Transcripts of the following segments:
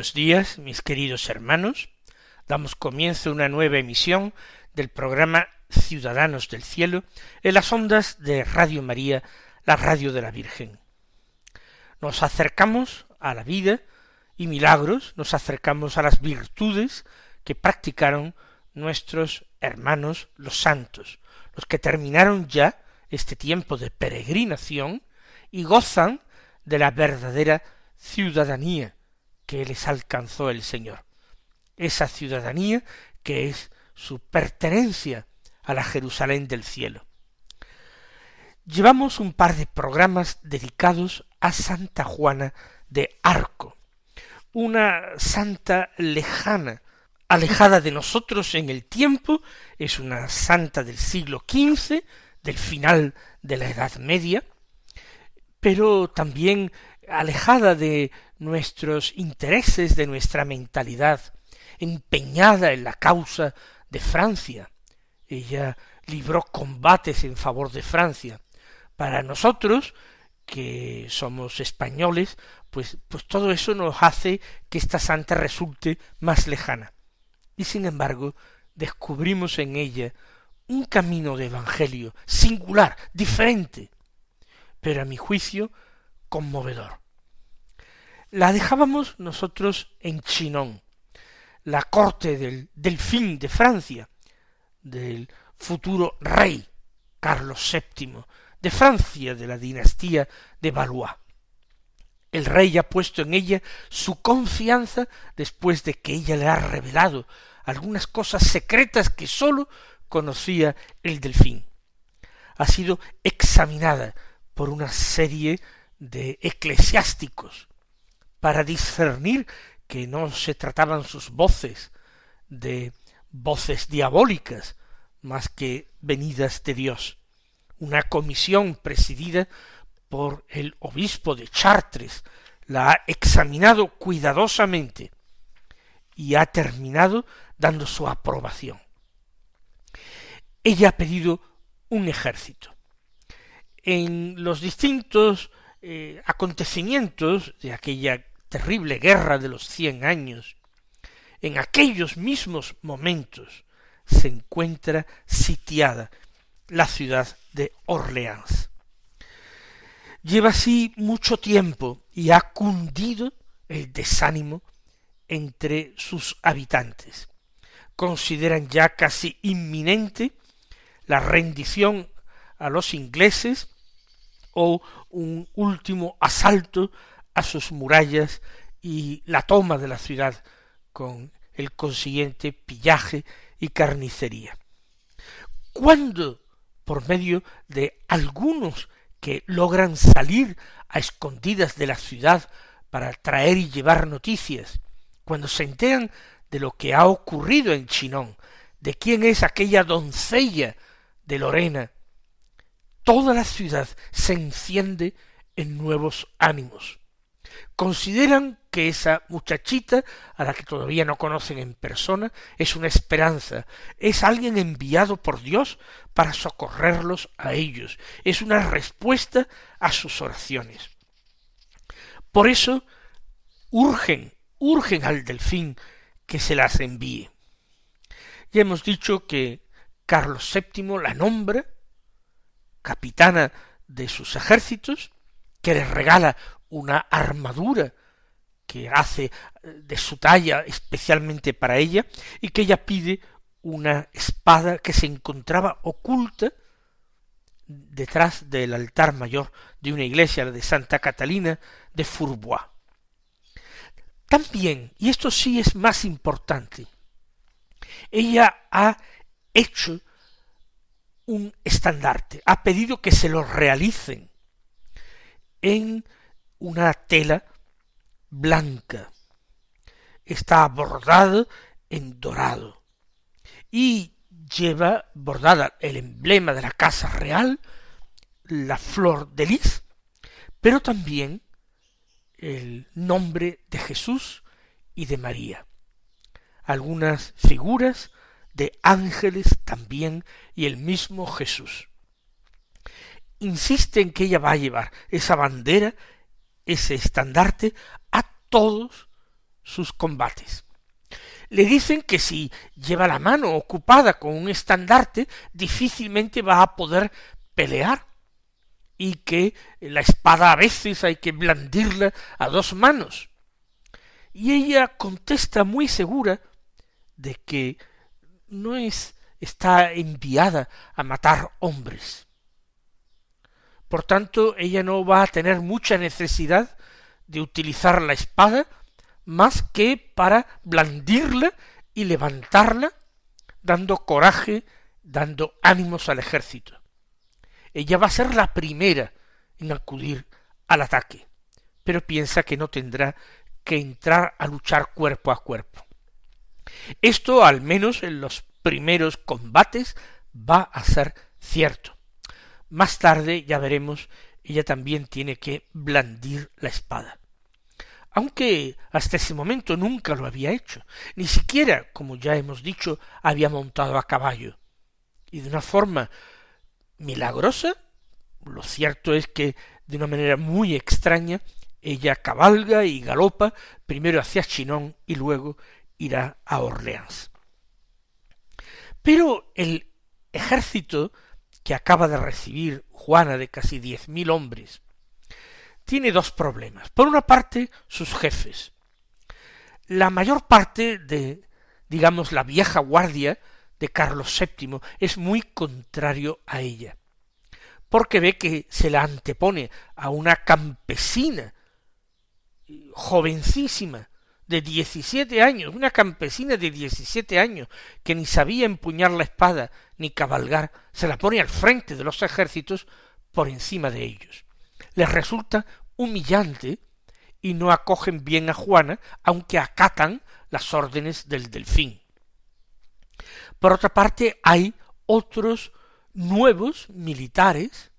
Buenos días, mis queridos hermanos. Damos comienzo a una nueva emisión del programa Ciudadanos del Cielo en las ondas de Radio María, la radio de la Virgen. Nos acercamos a la vida y milagros, nos acercamos a las virtudes que practicaron nuestros hermanos los santos, los que terminaron ya este tiempo de peregrinación y gozan de la verdadera ciudadanía que les alcanzó el Señor. Esa ciudadanía que es su pertenencia a la Jerusalén del cielo. Llevamos un par de programas dedicados a Santa Juana de Arco, una santa lejana, alejada de nosotros en el tiempo, es una santa del siglo XV, del final de la Edad Media, pero también alejada de nuestros intereses, de nuestra mentalidad, empeñada en la causa de Francia. Ella libró combates en favor de Francia. Para nosotros, que somos españoles, pues, pues todo eso nos hace que esta santa resulte más lejana. Y sin embargo, descubrimos en ella un camino de evangelio singular, diferente, pero a mi juicio conmovedor la dejábamos nosotros en Chinon, la corte del delfín de Francia, del futuro rey Carlos VII de Francia de la dinastía de Valois. El rey ha puesto en ella su confianza después de que ella le ha revelado algunas cosas secretas que sólo conocía el delfín. Ha sido examinada por una serie de eclesiásticos para discernir que no se trataban sus voces de voces diabólicas más que venidas de Dios. Una comisión presidida por el obispo de Chartres la ha examinado cuidadosamente y ha terminado dando su aprobación. Ella ha pedido un ejército. En los distintos eh, acontecimientos de aquella terrible guerra de los cien años, en aquellos mismos momentos se encuentra sitiada la ciudad de Orleans. Lleva así mucho tiempo y ha cundido el desánimo entre sus habitantes. Consideran ya casi inminente la rendición a los ingleses o un último asalto a sus murallas y la toma de la ciudad con el consiguiente pillaje y carnicería. Cuando, por medio de algunos que logran salir a escondidas de la ciudad para traer y llevar noticias, cuando se enteran de lo que ha ocurrido en Chinón, de quién es aquella doncella de Lorena, toda la ciudad se enciende en nuevos ánimos consideran que esa muchachita, a la que todavía no conocen en persona, es una esperanza, es alguien enviado por Dios para socorrerlos a ellos, es una respuesta a sus oraciones. Por eso urgen, urgen al delfín que se las envíe. Ya hemos dicho que Carlos VII la nombra capitana de sus ejércitos, que les regala una armadura que hace eh, de su talla especialmente para ella y que ella pide una espada que se encontraba oculta detrás del altar mayor de una iglesia, de Santa Catalina de Fourbois. También, y esto sí es más importante, ella ha hecho un estandarte, ha pedido que se lo realicen en una tela blanca. Está bordado en dorado y lleva bordada el emblema de la casa real, la flor de lis, pero también el nombre de Jesús y de María. Algunas figuras de ángeles también y el mismo Jesús. Insiste en que ella va a llevar esa bandera, ese estandarte, a todos sus combates. Le dicen que si lleva la mano ocupada con un estandarte, difícilmente va a poder pelear, y que la espada a veces hay que blandirla a dos manos. Y ella contesta muy segura de que no es está enviada a matar hombres. Por tanto, ella no va a tener mucha necesidad de utilizar la espada más que para blandirla y levantarla, dando coraje, dando ánimos al ejército ella va a ser la primera en acudir al ataque, pero piensa que no tendrá que entrar a luchar cuerpo a cuerpo. Esto, al menos en los primeros combates, va a ser cierto. Más tarde, ya veremos, ella también tiene que blandir la espada. Aunque hasta ese momento nunca lo había hecho, ni siquiera, como ya hemos dicho, había montado a caballo, y de una forma milagrosa, lo cierto es que de una manera muy extraña ella cabalga y galopa primero hacia Chinon y luego irá a Orleans. Pero el ejército que acaba de recibir Juana de casi diez mil hombres tiene dos problemas. Por una parte, sus jefes. La mayor parte de, digamos, la vieja guardia de Carlos VII es muy contrario a ella, porque ve que se la antepone a una campesina jovencísima de diecisiete años, una campesina de diecisiete años que ni sabía empuñar la espada ni cabalgar, se la pone al frente de los ejércitos por encima de ellos. Les resulta humillante y no acogen bien a Juana, aunque acatan las órdenes del delfín. Por otra parte, hay otros nuevos militares,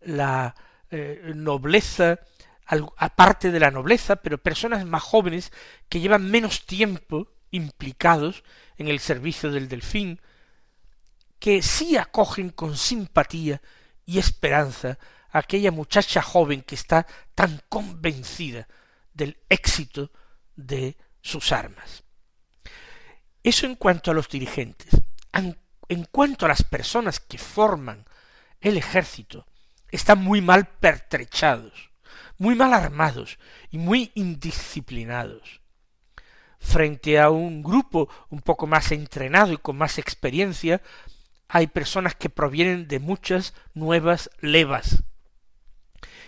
la eh, nobleza, aparte de la nobleza, pero personas más jóvenes que llevan menos tiempo implicados en el servicio del delfín, que sí acogen con simpatía y esperanza a aquella muchacha joven que está tan convencida del éxito de sus armas. Eso en cuanto a los dirigentes. En cuanto a las personas que forman el ejército, están muy mal pertrechados, muy mal armados y muy indisciplinados. Frente a un grupo un poco más entrenado y con más experiencia, hay personas que provienen de muchas nuevas levas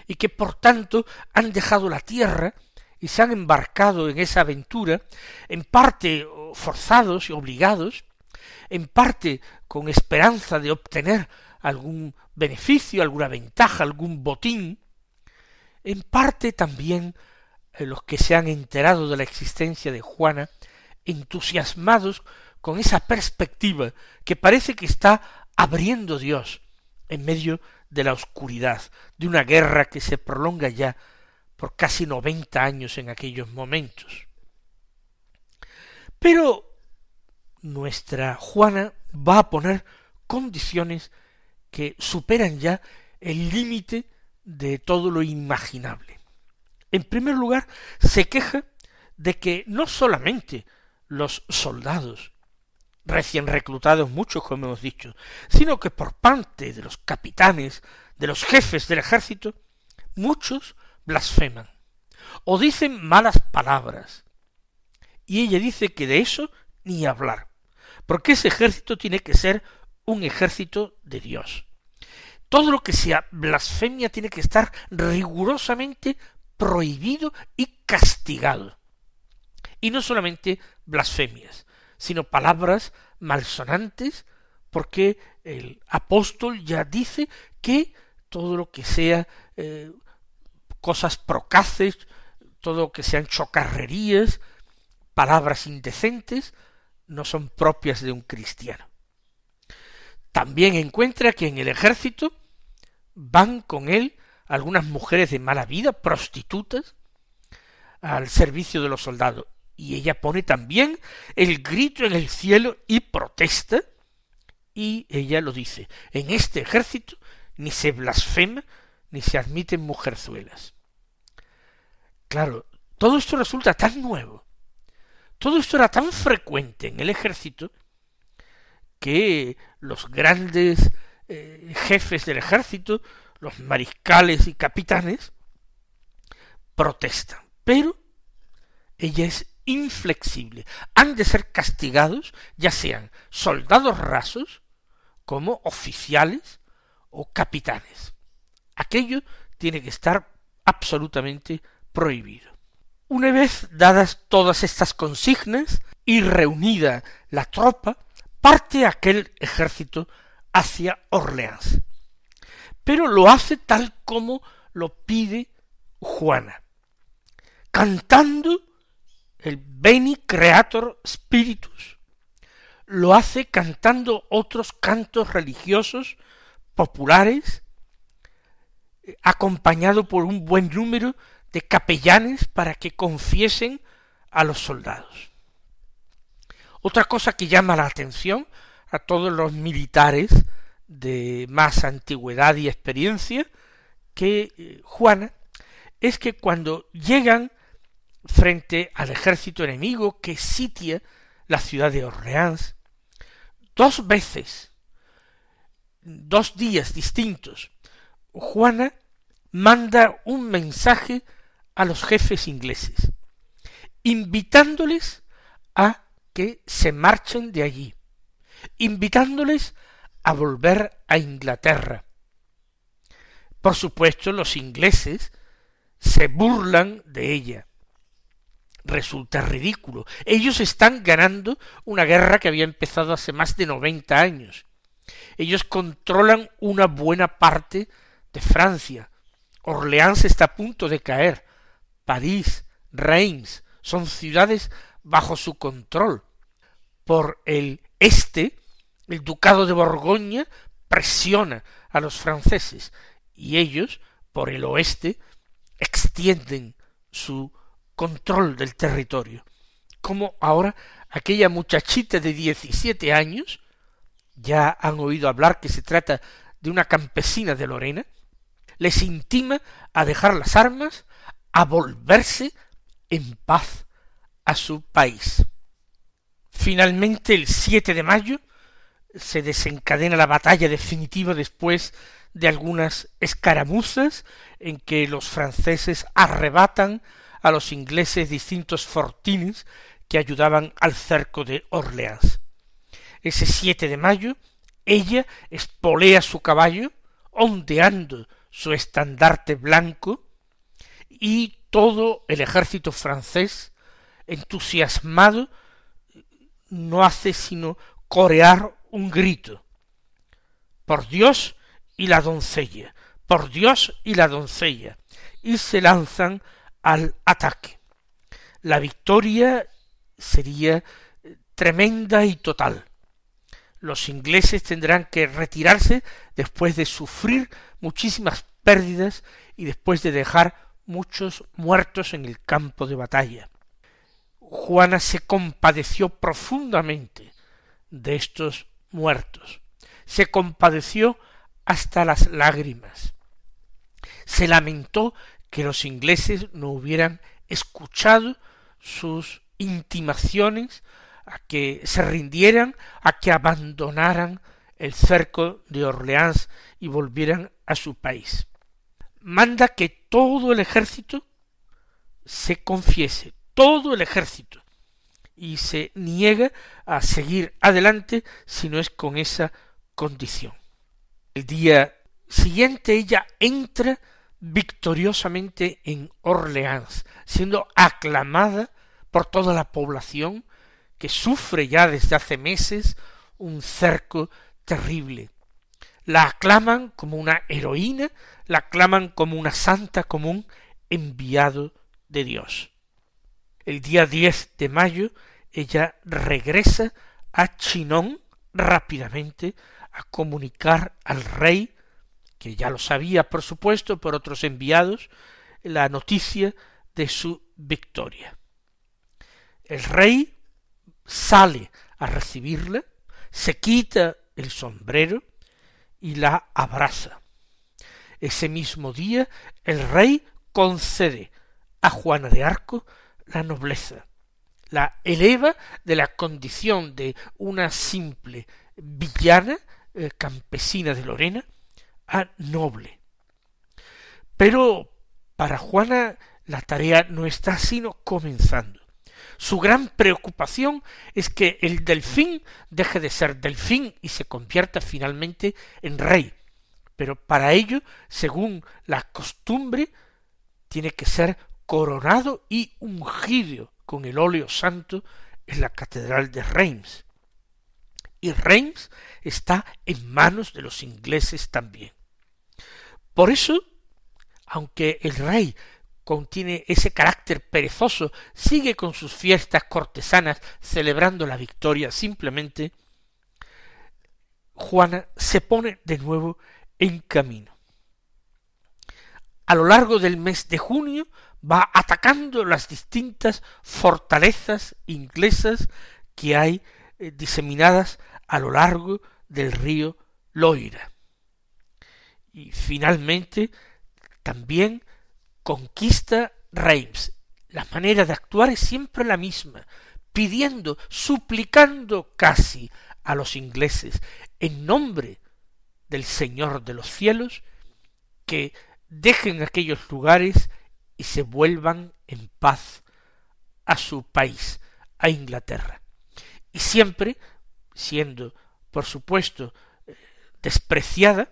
y que por tanto han dejado la tierra y se han embarcado en esa aventura, en parte forzados y obligados, en parte con esperanza de obtener algún beneficio, alguna ventaja, algún botín, en parte también eh, los que se han enterado de la existencia de Juana, entusiasmados con esa perspectiva que parece que está abriendo Dios en medio de la oscuridad, de una guerra que se prolonga ya por casi noventa años en aquellos momentos. Pero nuestra Juana va a poner condiciones que superan ya el límite de todo lo imaginable. En primer lugar, se queja de que no solamente los soldados recién reclutados muchos, como hemos dicho, sino que por parte de los capitanes, de los jefes del ejército, muchos blasfeman o dicen malas palabras. Y ella dice que de eso ni hablar, porque ese ejército tiene que ser un ejército de Dios. Todo lo que sea blasfemia tiene que estar rigurosamente prohibido y castigado. Y no solamente blasfemias, sino palabras malsonantes, porque el apóstol ya dice que todo lo que sea eh, cosas procaces, todo lo que sean chocarrerías, palabras indecentes, no son propias de un cristiano. También encuentra que en el ejército van con él algunas mujeres de mala vida, prostitutas, al servicio de los soldados. Y ella pone también el grito en el cielo y protesta, y ella lo dice, en este ejército ni se blasfema ni se admiten mujerzuelas. Claro, todo esto resulta tan nuevo, todo esto era tan frecuente en el ejército, que los grandes eh, jefes del ejército, los mariscales y capitanes, protestan. Pero ella es inflexible. Han de ser castigados, ya sean soldados rasos, como oficiales o capitanes. Aquello tiene que estar absolutamente prohibido. Una vez dadas todas estas consignas y reunida la tropa, parte aquel ejército hacia Orleans. Pero lo hace tal como lo pide Juana, cantando el Beni Creator Spiritus. Lo hace cantando otros cantos religiosos populares, acompañado por un buen número de capellanes para que confiesen a los soldados. Otra cosa que llama la atención a todos los militares de más antigüedad y experiencia que eh, Juana es que cuando llegan frente al ejército enemigo que sitia la ciudad de Orleans, dos veces, dos días distintos, Juana manda un mensaje a los jefes ingleses, invitándoles a que se marchen de allí, invitándoles a volver a Inglaterra. Por supuesto, los ingleses se burlan de ella. Resulta ridículo. Ellos están ganando una guerra que había empezado hace más de noventa años. Ellos controlan una buena parte de Francia. Orleans está a punto de caer. París, Reims, son ciudades bajo su control por el este, el ducado de Borgoña presiona a los franceses y ellos, por el oeste, extienden su control del territorio. Como ahora aquella muchachita de diecisiete años, ya han oído hablar que se trata de una campesina de Lorena, les intima a dejar las armas, a volverse en paz a su país. Finalmente, el 7 de mayo, se desencadena la batalla definitiva después de algunas escaramuzas en que los franceses arrebatan a los ingleses distintos fortines que ayudaban al cerco de Orleans. Ese 7 de mayo, ella espolea su caballo, ondeando su estandarte blanco, y todo el ejército francés, entusiasmado, no hace sino corear un grito. Por Dios y la doncella, por Dios y la doncella, y se lanzan al ataque. La victoria sería tremenda y total. Los ingleses tendrán que retirarse después de sufrir muchísimas pérdidas y después de dejar muchos muertos en el campo de batalla. Juana se compadeció profundamente de estos muertos, se compadeció hasta las lágrimas, se lamentó que los ingleses no hubieran escuchado sus intimaciones a que se rindieran, a que abandonaran el cerco de Orleans y volvieran a su país. Manda que todo el ejército se confiese, todo el ejército y se niega a seguir adelante si no es con esa condición. El día siguiente ella entra victoriosamente en Orleans, siendo aclamada por toda la población que sufre ya desde hace meses un cerco terrible. La aclaman como una heroína, la aclaman como una santa, como un enviado de Dios. El día 10 de mayo ella regresa a Chinon rápidamente a comunicar al rey, que ya lo sabía por supuesto por otros enviados, la noticia de su victoria. El rey sale a recibirla, se quita el sombrero y la abraza. Ese mismo día el rey concede a Juana de Arco la nobleza, la eleva de la condición de una simple villana eh, campesina de Lorena a noble. Pero para Juana la tarea no está sino comenzando. Su gran preocupación es que el delfín deje de ser delfín y se convierta finalmente en rey. Pero para ello, según la costumbre, tiene que ser coronado y ungido con el óleo santo en la catedral de Reims. Y Reims está en manos de los ingleses también. Por eso, aunque el rey contiene ese carácter perezoso, sigue con sus fiestas cortesanas celebrando la victoria simplemente, Juana se pone de nuevo en camino. A lo largo del mes de junio va atacando las distintas fortalezas inglesas que hay eh, diseminadas a lo largo del río Loira. Y finalmente también conquista Reims. La manera de actuar es siempre la misma, pidiendo, suplicando casi a los ingleses, en nombre del Señor de los cielos, que dejen aquellos lugares y se vuelvan en paz a su país, a Inglaterra. Y siempre, siendo, por supuesto, eh, despreciada,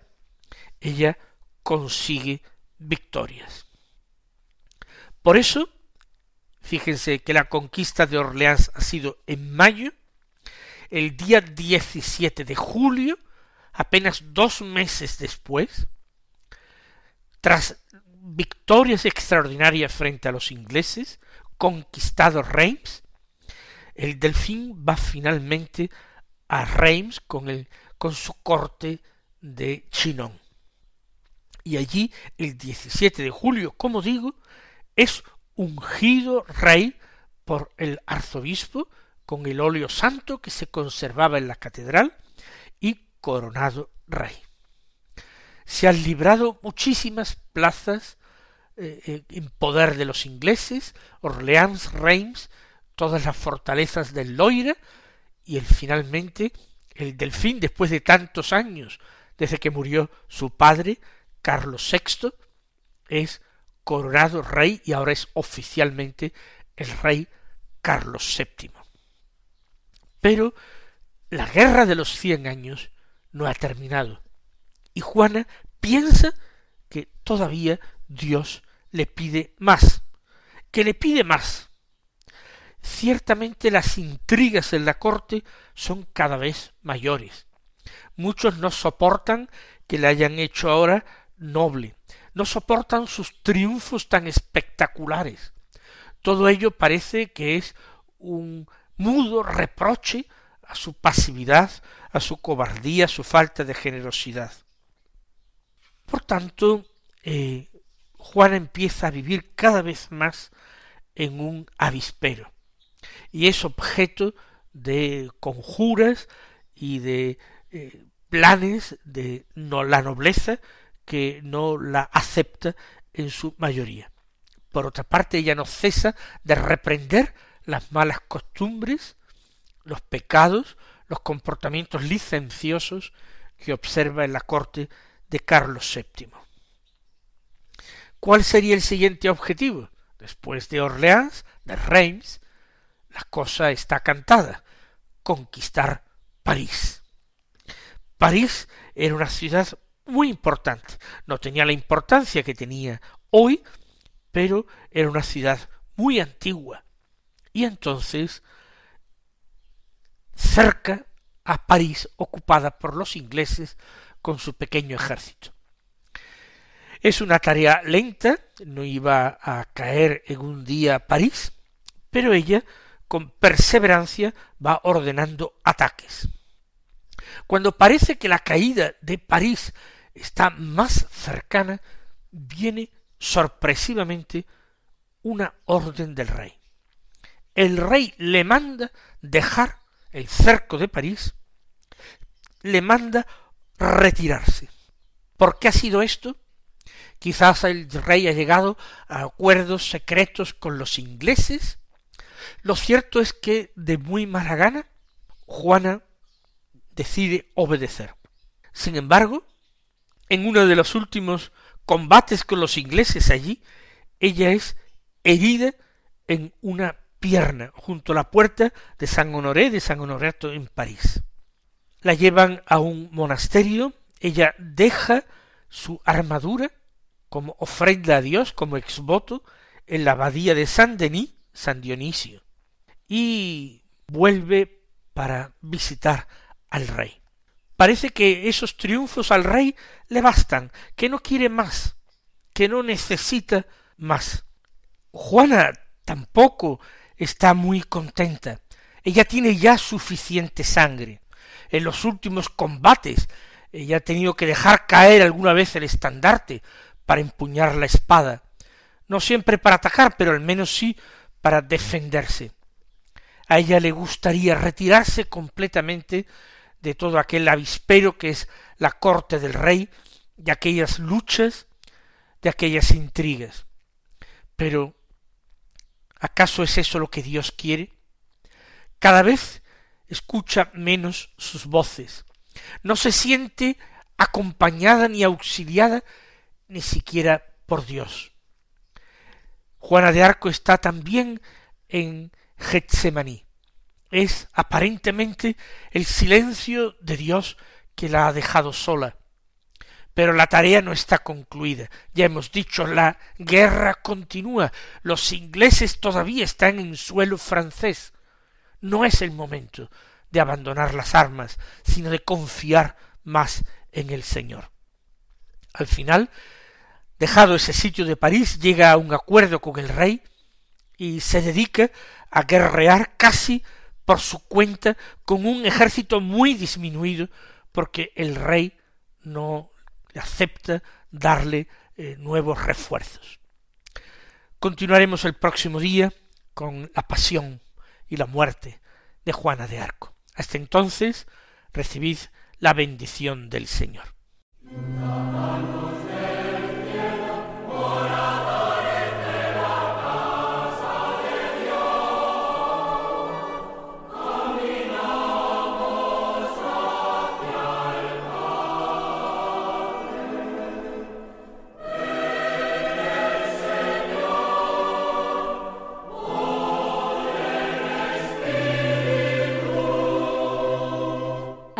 ella consigue victorias. Por eso, fíjense que la conquista de Orleans ha sido en mayo, el día 17 de julio, apenas dos meses después, tras victorias extraordinarias frente a los ingleses, conquistado Reims, el delfín va finalmente a Reims con, el, con su corte de Chinon. Y allí, el 17 de julio, como digo, es ungido rey por el arzobispo con el óleo santo que se conservaba en la catedral y coronado rey. Se han librado muchísimas plazas eh, eh, en poder de los ingleses, Orleans, Reims, todas las fortalezas del Loira, y el finalmente el delfín, después de tantos años, desde que murió su padre, Carlos VI, es coronado rey y ahora es oficialmente el rey Carlos VII. Pero la guerra de los cien años no ha terminado y Juana piensa que todavía Dios le pide más, que le pide más. Ciertamente las intrigas en la corte son cada vez mayores. Muchos no soportan que le hayan hecho ahora noble, no soportan sus triunfos tan espectaculares. Todo ello parece que es un mudo reproche a su pasividad, a su cobardía, a su falta de generosidad. Por tanto, eh, Juan empieza a vivir cada vez más en un avispero y es objeto de conjuras y de eh, planes de no, la nobleza que no la acepta en su mayoría. Por otra parte, ella no cesa de reprender las malas costumbres, los pecados, los comportamientos licenciosos que observa en la corte de Carlos VII. ¿Cuál sería el siguiente objetivo? Después de Orleans, de Reims, la cosa está cantada, conquistar París. París era una ciudad muy importante. No tenía la importancia que tenía hoy, pero era una ciudad muy antigua. Y entonces, cerca a París, ocupada por los ingleses con su pequeño ejército. Es una tarea lenta, no iba a caer en un día París, pero ella con perseverancia va ordenando ataques. Cuando parece que la caída de París está más cercana, viene sorpresivamente una orden del rey. El rey le manda dejar el cerco de París, le manda retirarse. ¿Por qué ha sido esto? Quizás el rey ha llegado a acuerdos secretos con los ingleses. Lo cierto es que de muy mala gana Juana decide obedecer. Sin embargo, en uno de los últimos combates con los ingleses allí, ella es herida en una pierna junto a la puerta de San Honoré de San Honorato en París. La llevan a un monasterio, ella deja su armadura como ofrenda a Dios, como exvoto, en la abadía de San Denis, San Dionisio, y vuelve para visitar al rey. Parece que esos triunfos al rey le bastan, que no quiere más, que no necesita más. Juana tampoco está muy contenta. Ella tiene ya suficiente sangre. En los últimos combates ella ha tenido que dejar caer alguna vez el estandarte para empuñar la espada, no siempre para atacar, pero al menos sí para defenderse. A ella le gustaría retirarse completamente de todo aquel avispero que es la corte del rey, de aquellas luchas, de aquellas intrigas. Pero ¿acaso es eso lo que Dios quiere? Cada vez escucha menos sus voces, no se siente acompañada ni auxiliada ni siquiera por Dios. Juana de Arco está también en Getsemaní. Es aparentemente el silencio de Dios que la ha dejado sola. Pero la tarea no está concluida. Ya hemos dicho, la guerra continúa. Los ingleses todavía están en suelo francés. No es el momento de abandonar las armas, sino de confiar más en el Señor. Al final, dejado ese sitio de París, llega a un acuerdo con el rey y se dedica a guerrear casi por su cuenta con un ejército muy disminuido porque el rey no acepta darle eh, nuevos refuerzos. Continuaremos el próximo día con la pasión y la muerte de Juana de Arco. Hasta entonces, recibid la bendición del Señor.